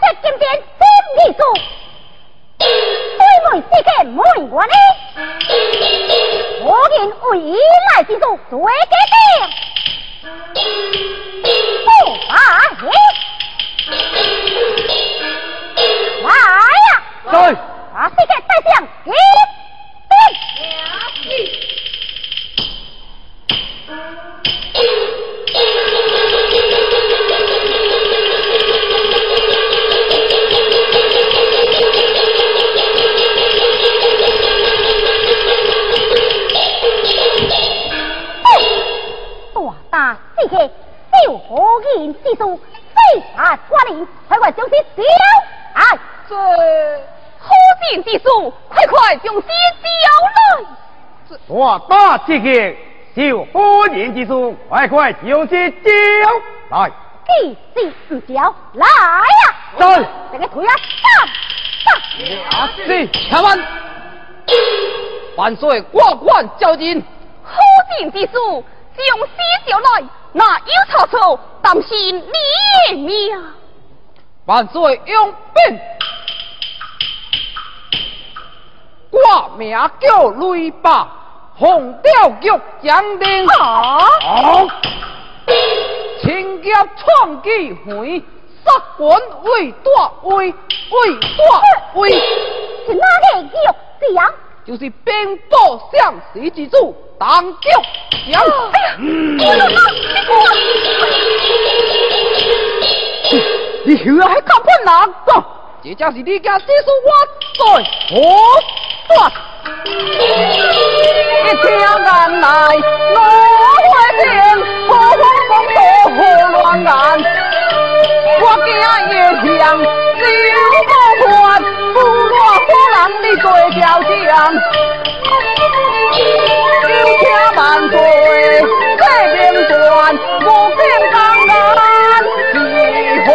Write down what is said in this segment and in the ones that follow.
这金殿真艺术，对门这个门我呢，我人为依赖之术最给定，不发现，来呀！在。把这个带上金大世界就何人之术，非法官吏，快快将其交来！这何人之术，快快将来！我何人之术，快快将来！既是不交，来呀！走！这个腿啊，上上！是，台湾万岁，国官交金何人之术？将西叫来，那有曹操担心你命。万岁用兵，挂名叫雷霸，红雕玉将领。好，请劫创纪回，杀官为大威，为大威。是哪个？就是兵部相史之主当局将。你还这正是你家师叔我在何断？一听眼来我会听，何风风多何乱眼？我惊夜想小不还，不落火人的嘴角将，有请万岁这边断，无变江南是红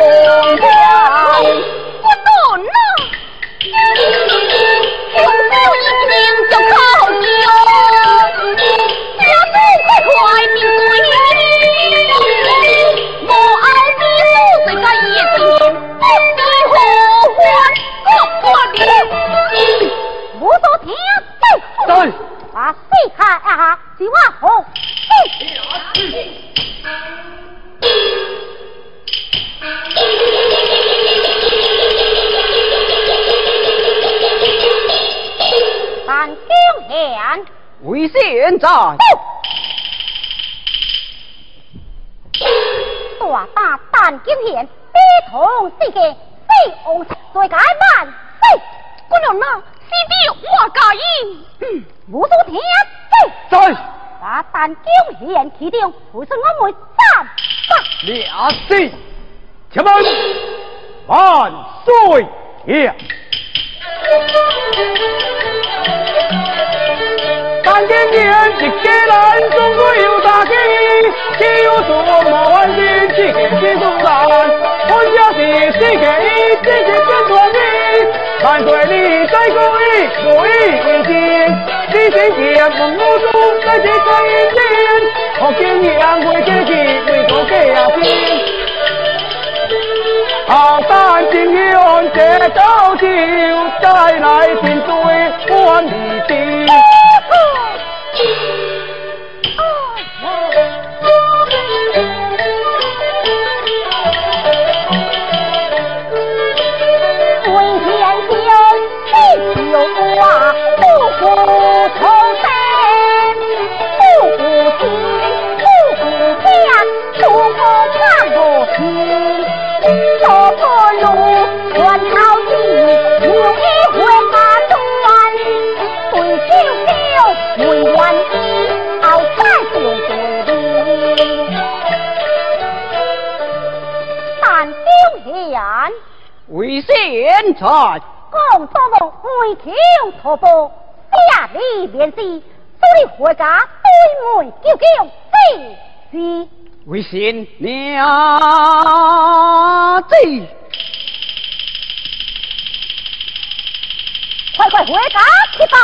我所听对，把细看啊，是我好。但公贤为先在，大大但公贤，悲同世界，非王最解万岁。姑娘呐，师弟我介意。嗯，我所听在把但公贤启定，会是我们三百了事，请问万岁爷。但今年一家人总归有大计，只有做无万事，只给几多难。本家是世界一，只是。万岁你再故意，故意为先，你先见蒙武祖，再是再见。我今年会结起，为国家先。好山敬兄这高酒，再来天追万里地。为万金，熬饭就对哩。但公贤。为先才，共多梦为求托付，下里联系，所以回家对门叫叫，这是为先娘子，快快回家去吧。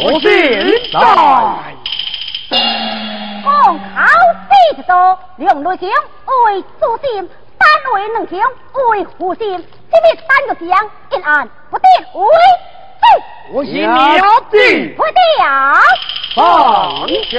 我现在讲考试之多，两内兄为主心，单为两兄为副心，这边三个相一案不定为对，我是了的不掉。放心。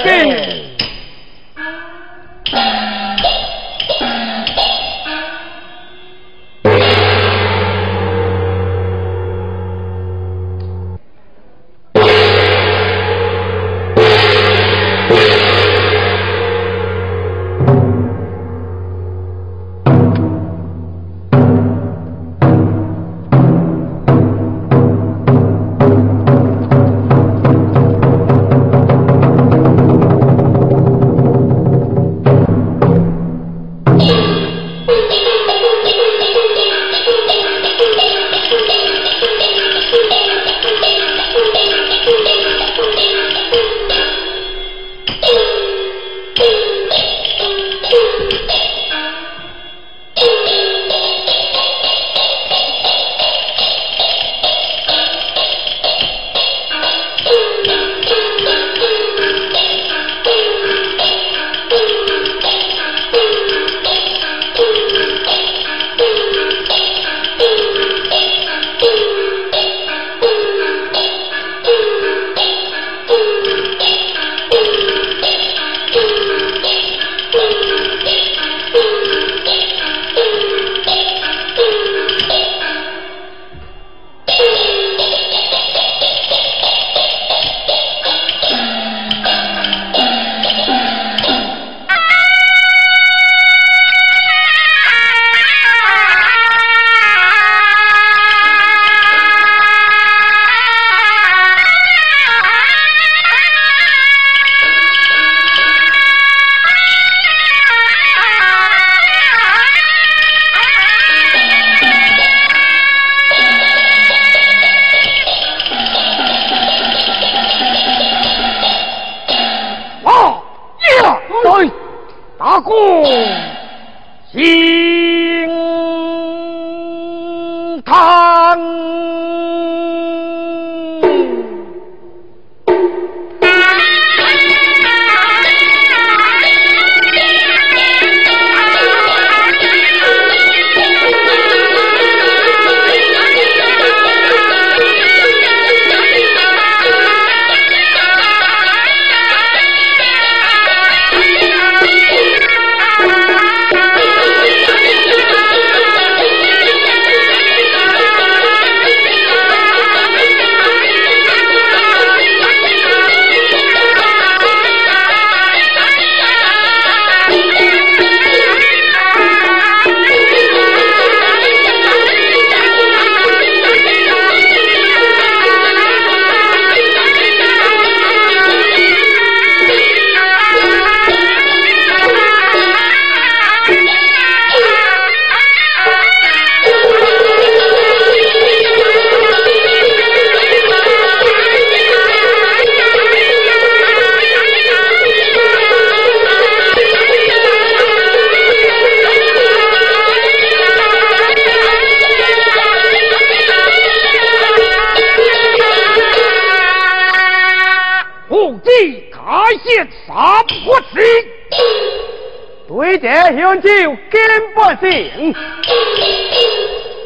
香酒金不行，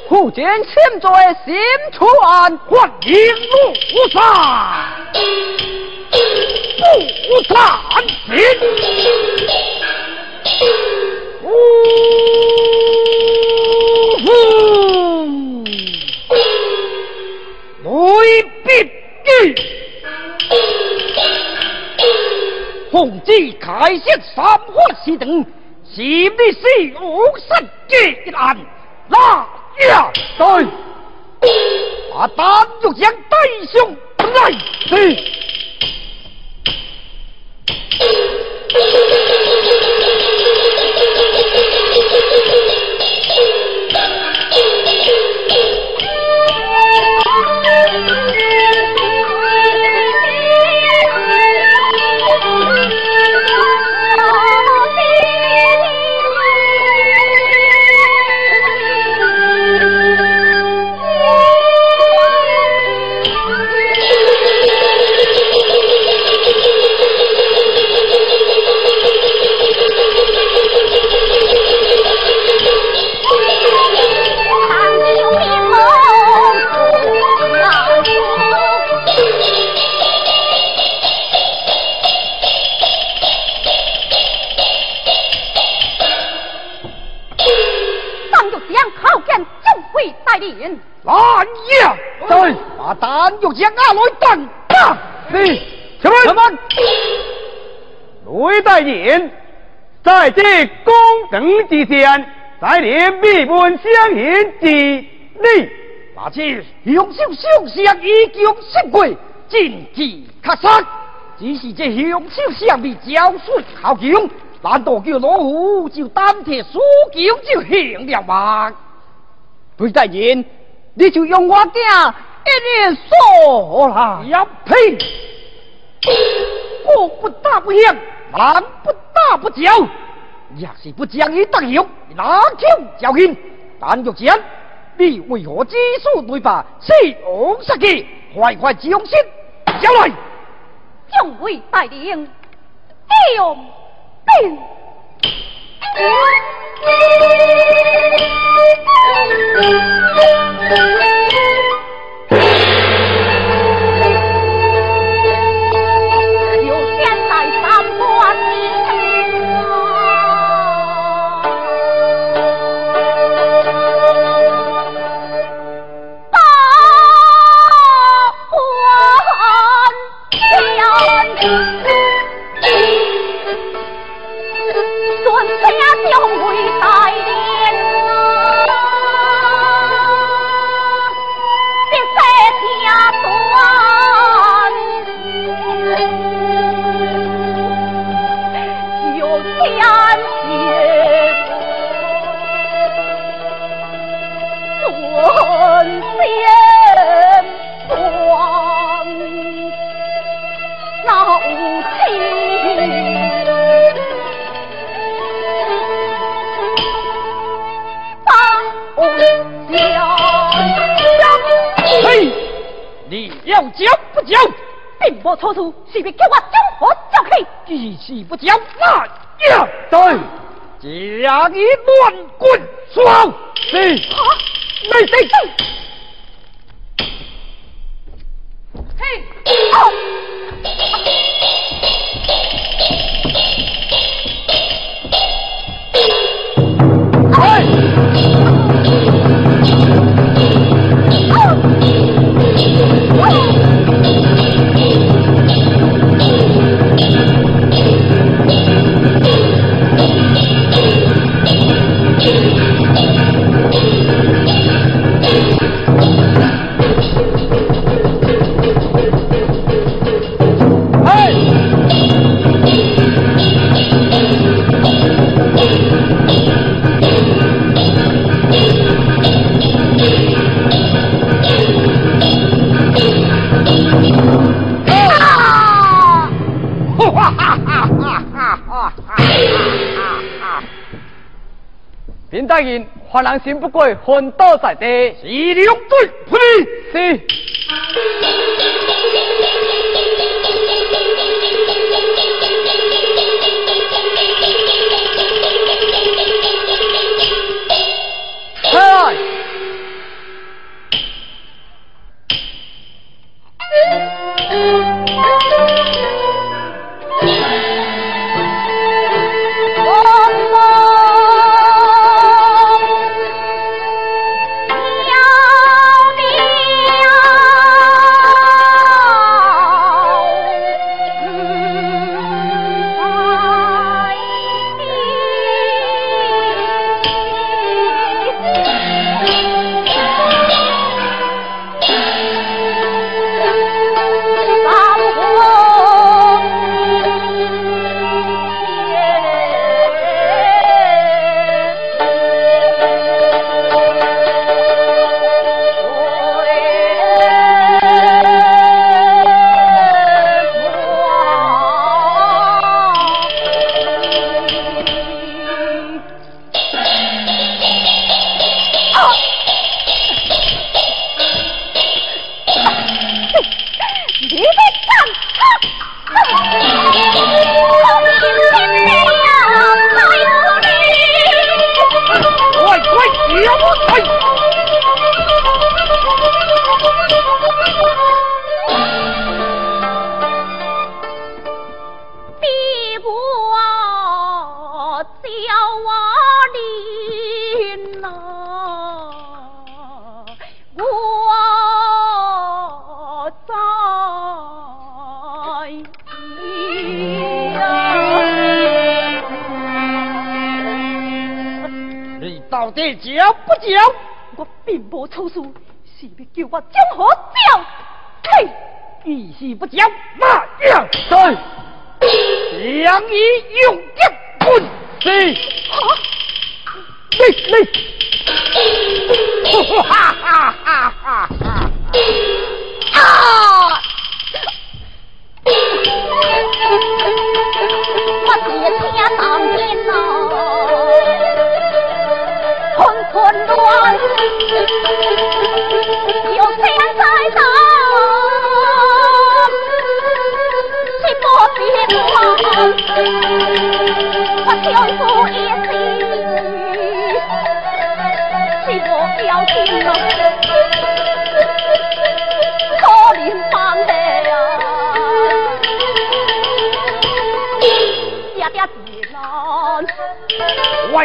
护剑千罪心出案，欢迎路上不散心，呜呼，雷必击，红旗开设三花四等。是的是五十几案，那呀对，把单玉将弟兄来是。这公等之前，在连必问相言之礼，那这雄秀相相已经失过，禁止卡杀。只是这雄秀相未交水好强，难道叫老虎就单铁输球就行了吗？雷大人，你就用我家一年说啦！呀呸！我不打不响。俺不打不叫，若是不将伊得 hiệu，拿枪教训。但若然，你为何知书对白，是昂杀气？快快将身交来！众位大人，救兵！错处，是欲叫我将火叫起，只是不讲那呀！对，将你乱棍双是，来谁？嘿。人，患难心不过，昏倒在地。是两队，是。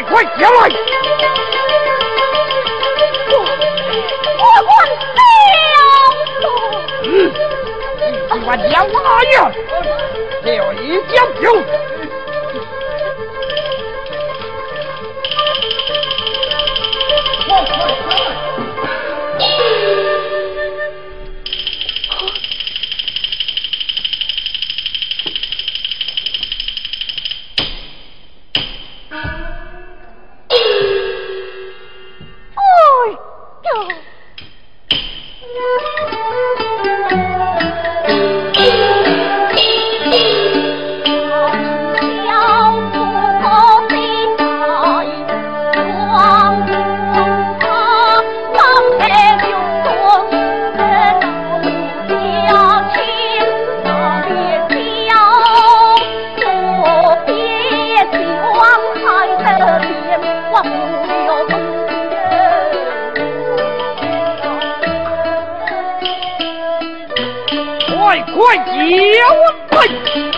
快下来我我我丢你我呀一脚油哎呀我呸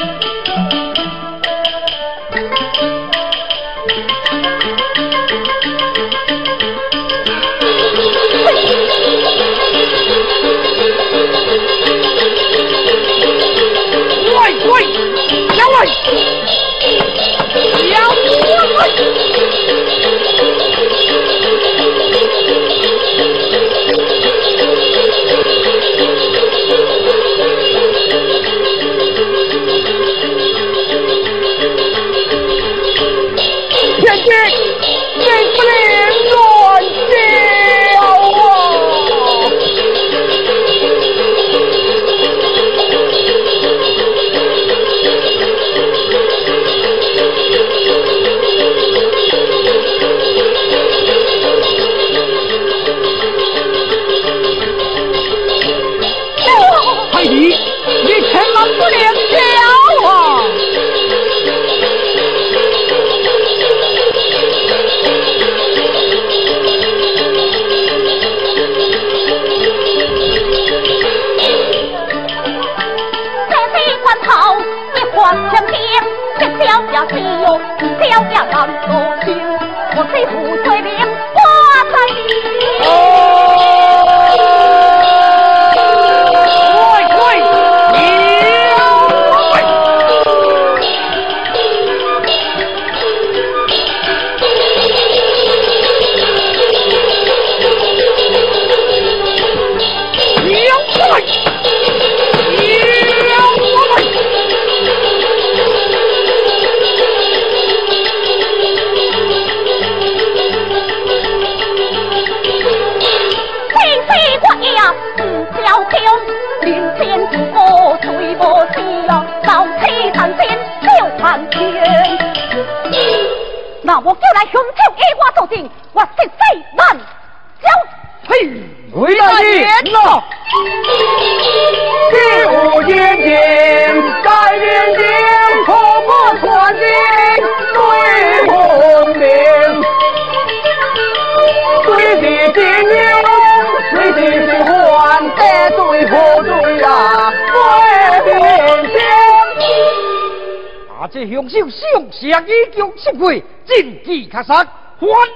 三上，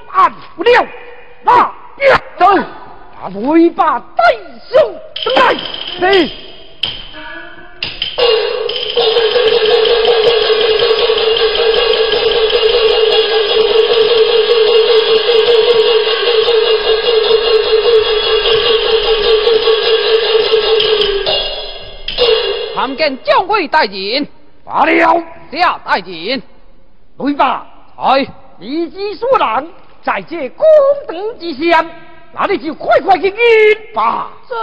还不了，那便走，把尾巴带走，来，是。参见教会大人，罢了，下大人，对吧？哎。你之所能在这公等之上，那你就快快去演吧。这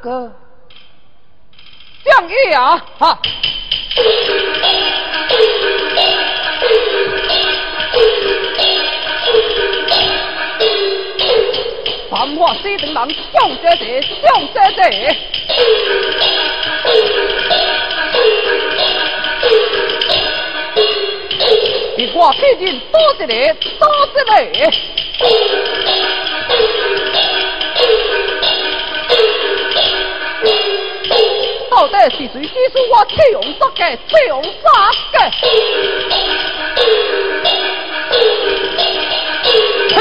个，将爷啊，哈。繁华西等人，向姐姐，向姐姐。我最近多一个，多一个。到底是谁指使我启用杀嘅？启用杀嘅？嘿，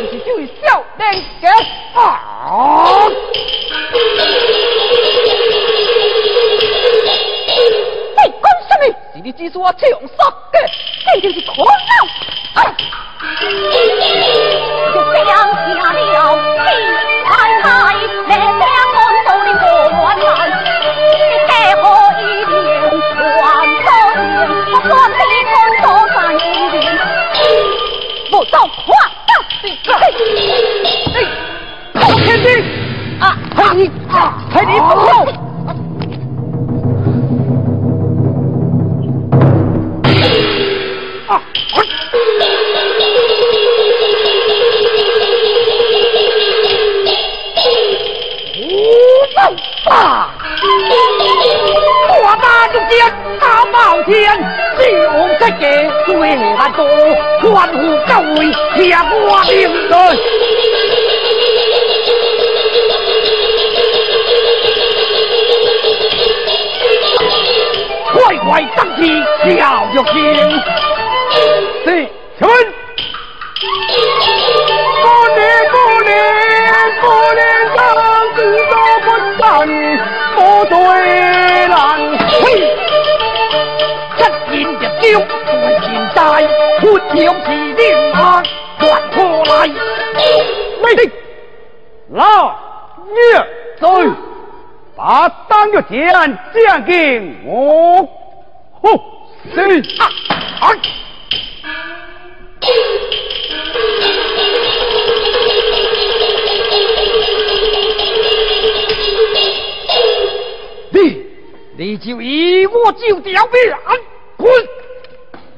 你是这位少年嘅啊？你讲什么？是你指使我启用杀嘅？这就是可笑！哎，就这样下了，你太太来两岸走的过乱难，你太何一定还多年，我说你看多三一年，不走夸张的个，哎，我天地啊，陪你啊，陪你不无能啊！我打中间大冒天，雄这个最难多，欢呼各位天我领人。快快登起小玉仙，是请问，活了是令他还过来。喂，老爷在。把当个剑将给我，吼！是啊啊！你，你就以我就掉命滚！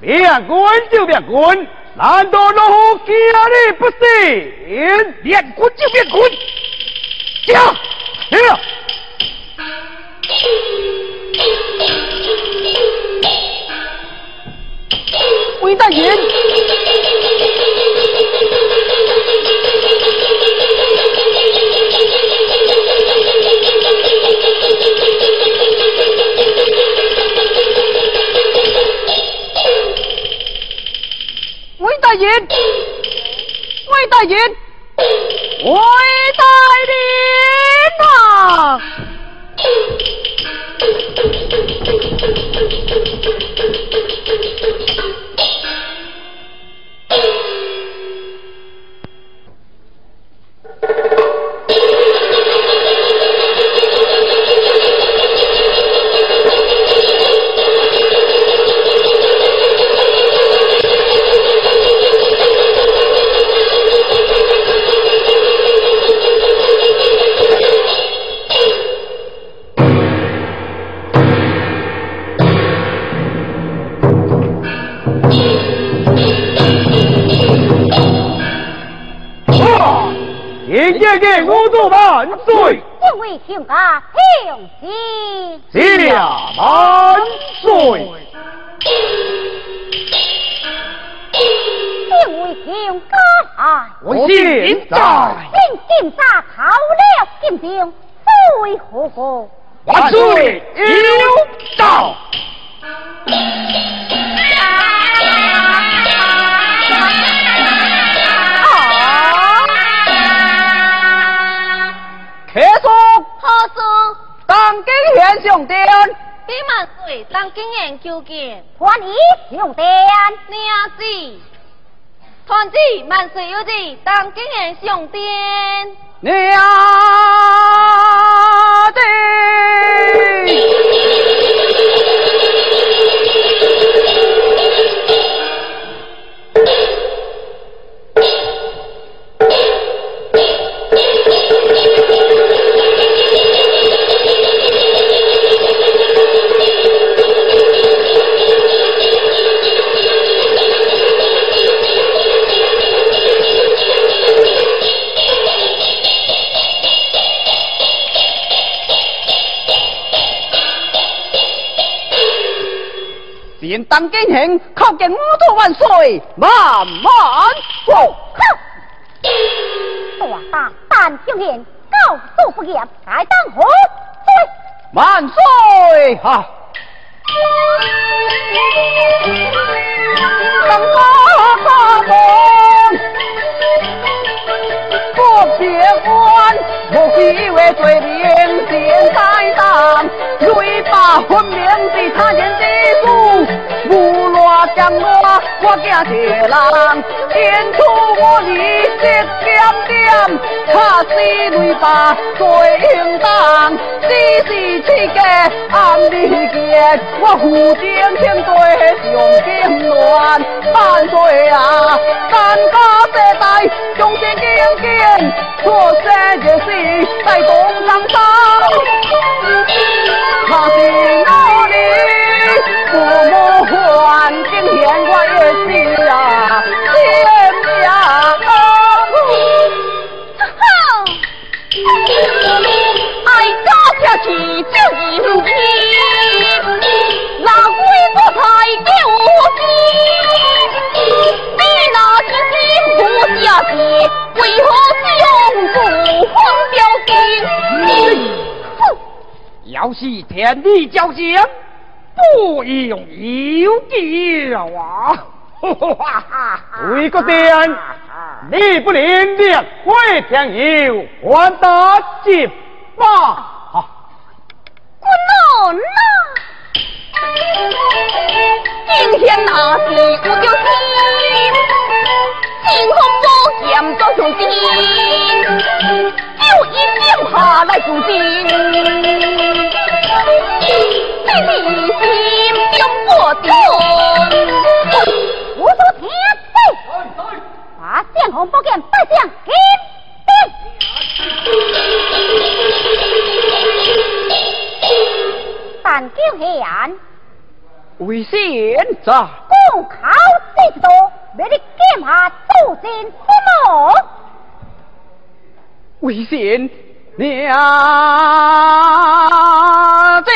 别滚就别滚，难道老虎家里不行？别滚就别滚，驾，停我。魏大人。大人，魏大人，魏大人啊！因为兄家兄弟，下万岁。因为兄家我现在今金沙逃了金兵，为何何？万岁有道。客说，当今贤兄弟，比万岁当经验求见，欢喜上殿，娘子，团子万岁有旨，当今贤上殿。当今行，叩见五土万岁，万万福！大大但今年高祖不言，该当何罪？万岁！哈！当大王，不别官，莫以为罪名现在当，锐把分明的他人之主。无乱将我，我惊一人，天出我你一点点，卡死雷把最应当，只是七个暗里见，我负荆天对上金乱，万岁啊，三家世代忠心敬敬，错生日时在东山上，他是哪里？父母今天我也是啊，天呀！哈！爱家下去就应气，那鬼不才救急，你那是心？不下气，为何用不放掉心？哼！要是天地交将。不容易有叫啊！为个殿，你不领令回天有还得接吧？滚！今天那是我叫心，心空不见做兄弟，就一定怕来助兴。你心中我定，我说天子，把相红宝剑带向天但叫黑暗，为贤者，公考这多，你的剑下走进什么？为贤。娘子，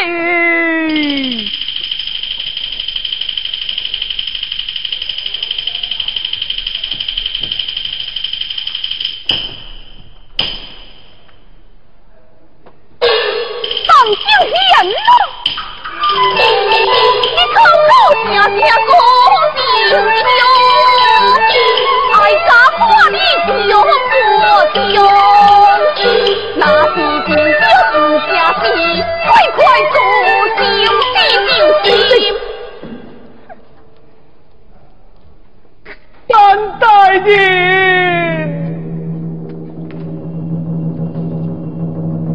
你，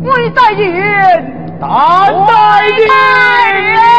魏大人，担待你。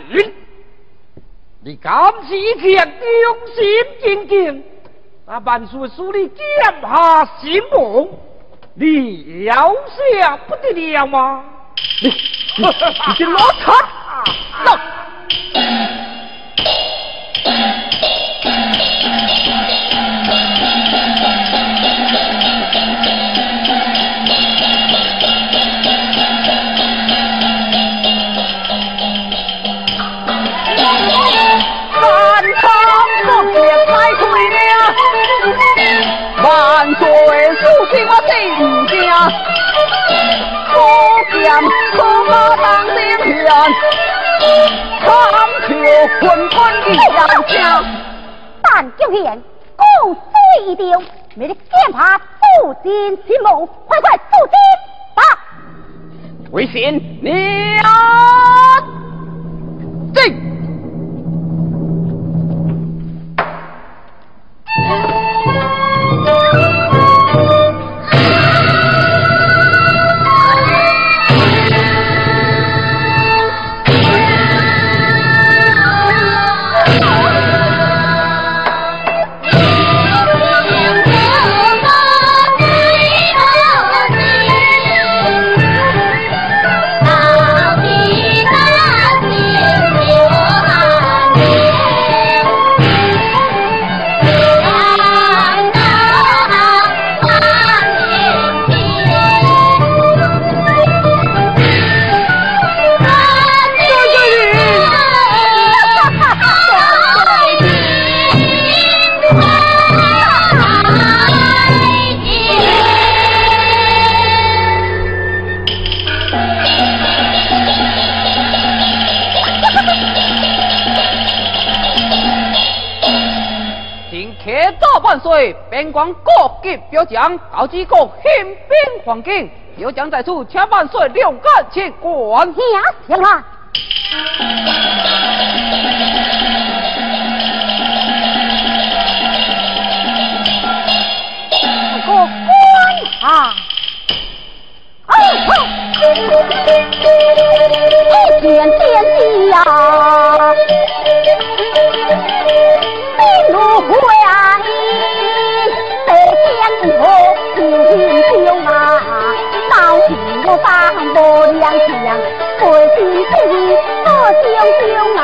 你敢是一用心敬敬，那万岁使你剑下心王，你要下不得了吗？你你你这老贼！我心家，可见可马当先权，长求坤坤一样强。但九言共罪一定，你的剑法不尽其谋，快快速进吧！为贤娘进。边关各级表彰，高级各宪兵环境，表将在此，请万岁两杆请官。呀，行了。个官啊！哎吼！一天天地呀，兵路会啊！江河不平就马，到处我放波两枪，不心不意我就就啊！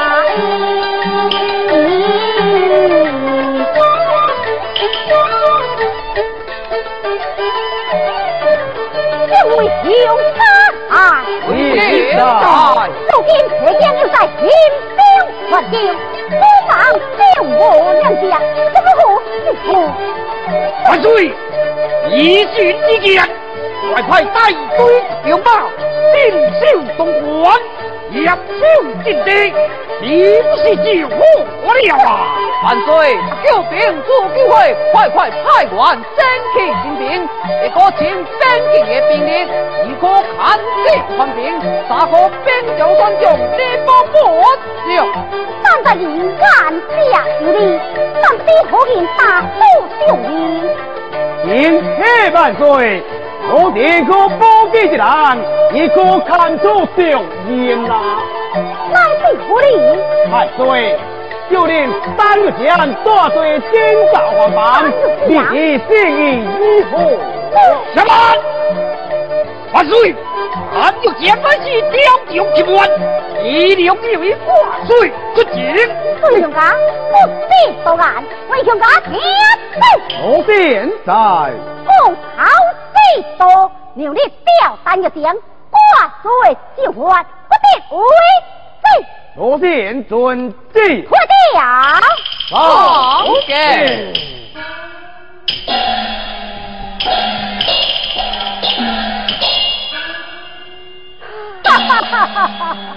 因为兄啊，为啥？如今浙江又在兴兵环境，不妨救我两家，怎么好？万岁！一军之见，快快带队兵马，定守东关，严守阵地，你不是救活了啊！万岁！救兵助救会，快快派员征集精兵，一个请征集的兵力，一个看敌官兵，三个兵将三将，你保不了。但在临安下有礼，但兵可见大富雄义。天黑万岁，我这个宝贝的人，一个看出上眼啦。那是何理？万岁，就连三个将带队征召皇班，立即建议如何？什么？万岁！俺有将本是雕酒之官，一定要为万岁出警。魏兄家不必报案，魏兄家听奏。我现在我好几多，牛力吊单个将，挂水就还，不必为罪。我现遵旨。快调。好嘅。哈哈哈哈哈！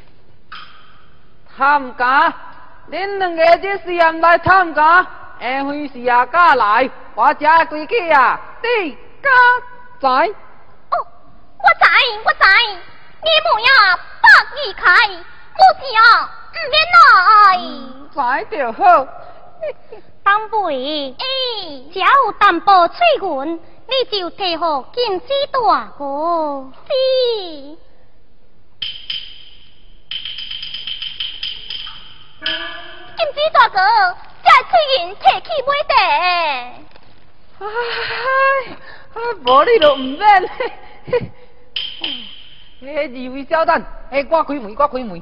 探家，恁两个这时间来参加，下回是阿家来，我家规矩啊，你家在？哦，我在，我在，你莫呀，百二开，我听。免来，在就好。当辈，哎，只有淡薄嘴唇，你就提好金枝大哥。是。金枝大哥，再出银，拿去买茶。哎，哎，无你都唔免嘞。嘿，二位，哎，挂开门，挂开门。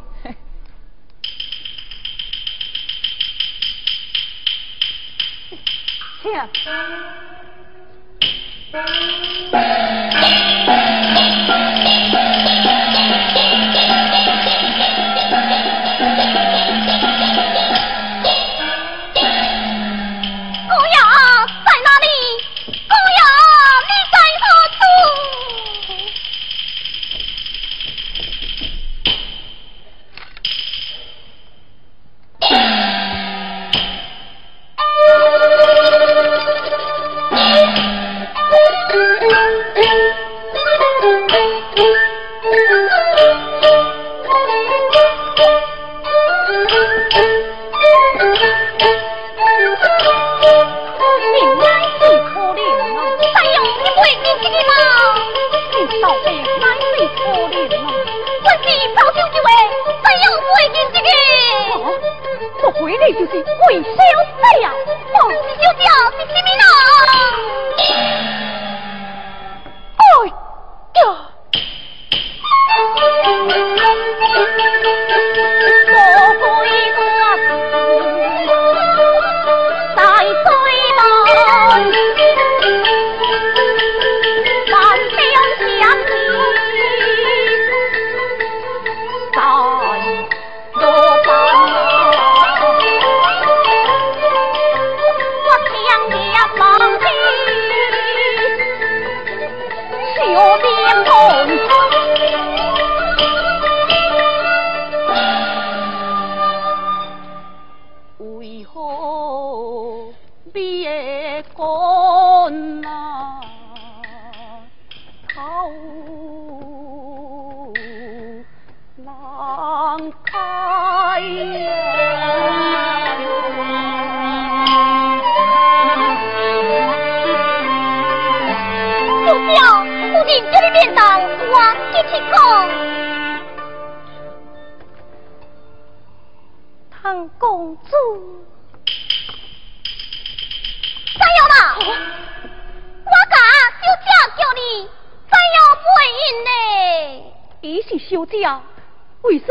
嘿，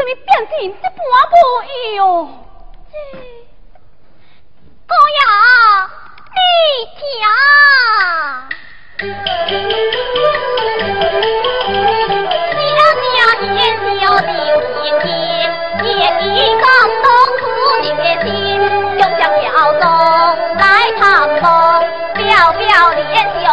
你变成一般模样。姑娘，你听，娘娘年晓地天天，年地刚动土决心，又想要走来唱宋，表表年就。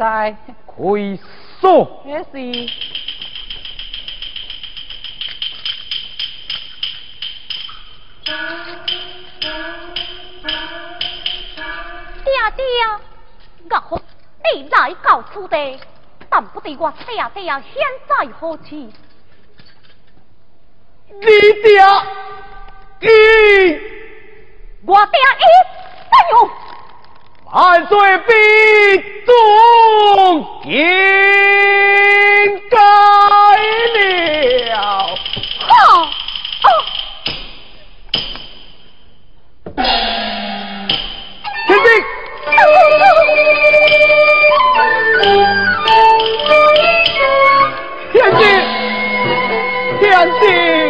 在。回说。也是。爹爹，我你来告此地，但不得我爹爹现在何去？你爹，你。我爹一三勇，万岁必中应该了。好。天帝。天帝。天帝。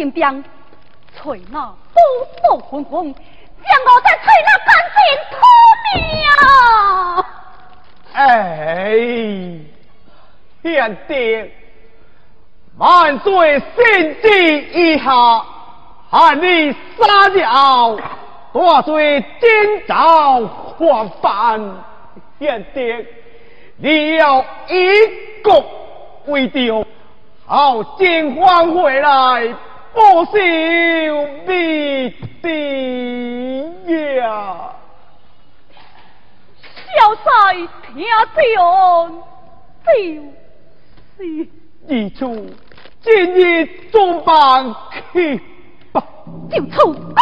金兵吹那火火混混，将我再吹那干净土命！哎，贤弟，万岁圣旨一下，喊你杀掉大罪今朝还犯。贤弟，你要以国为调，好金还回来。不孝必定呀！小婿听将，就是二处今日中办去吧，就出高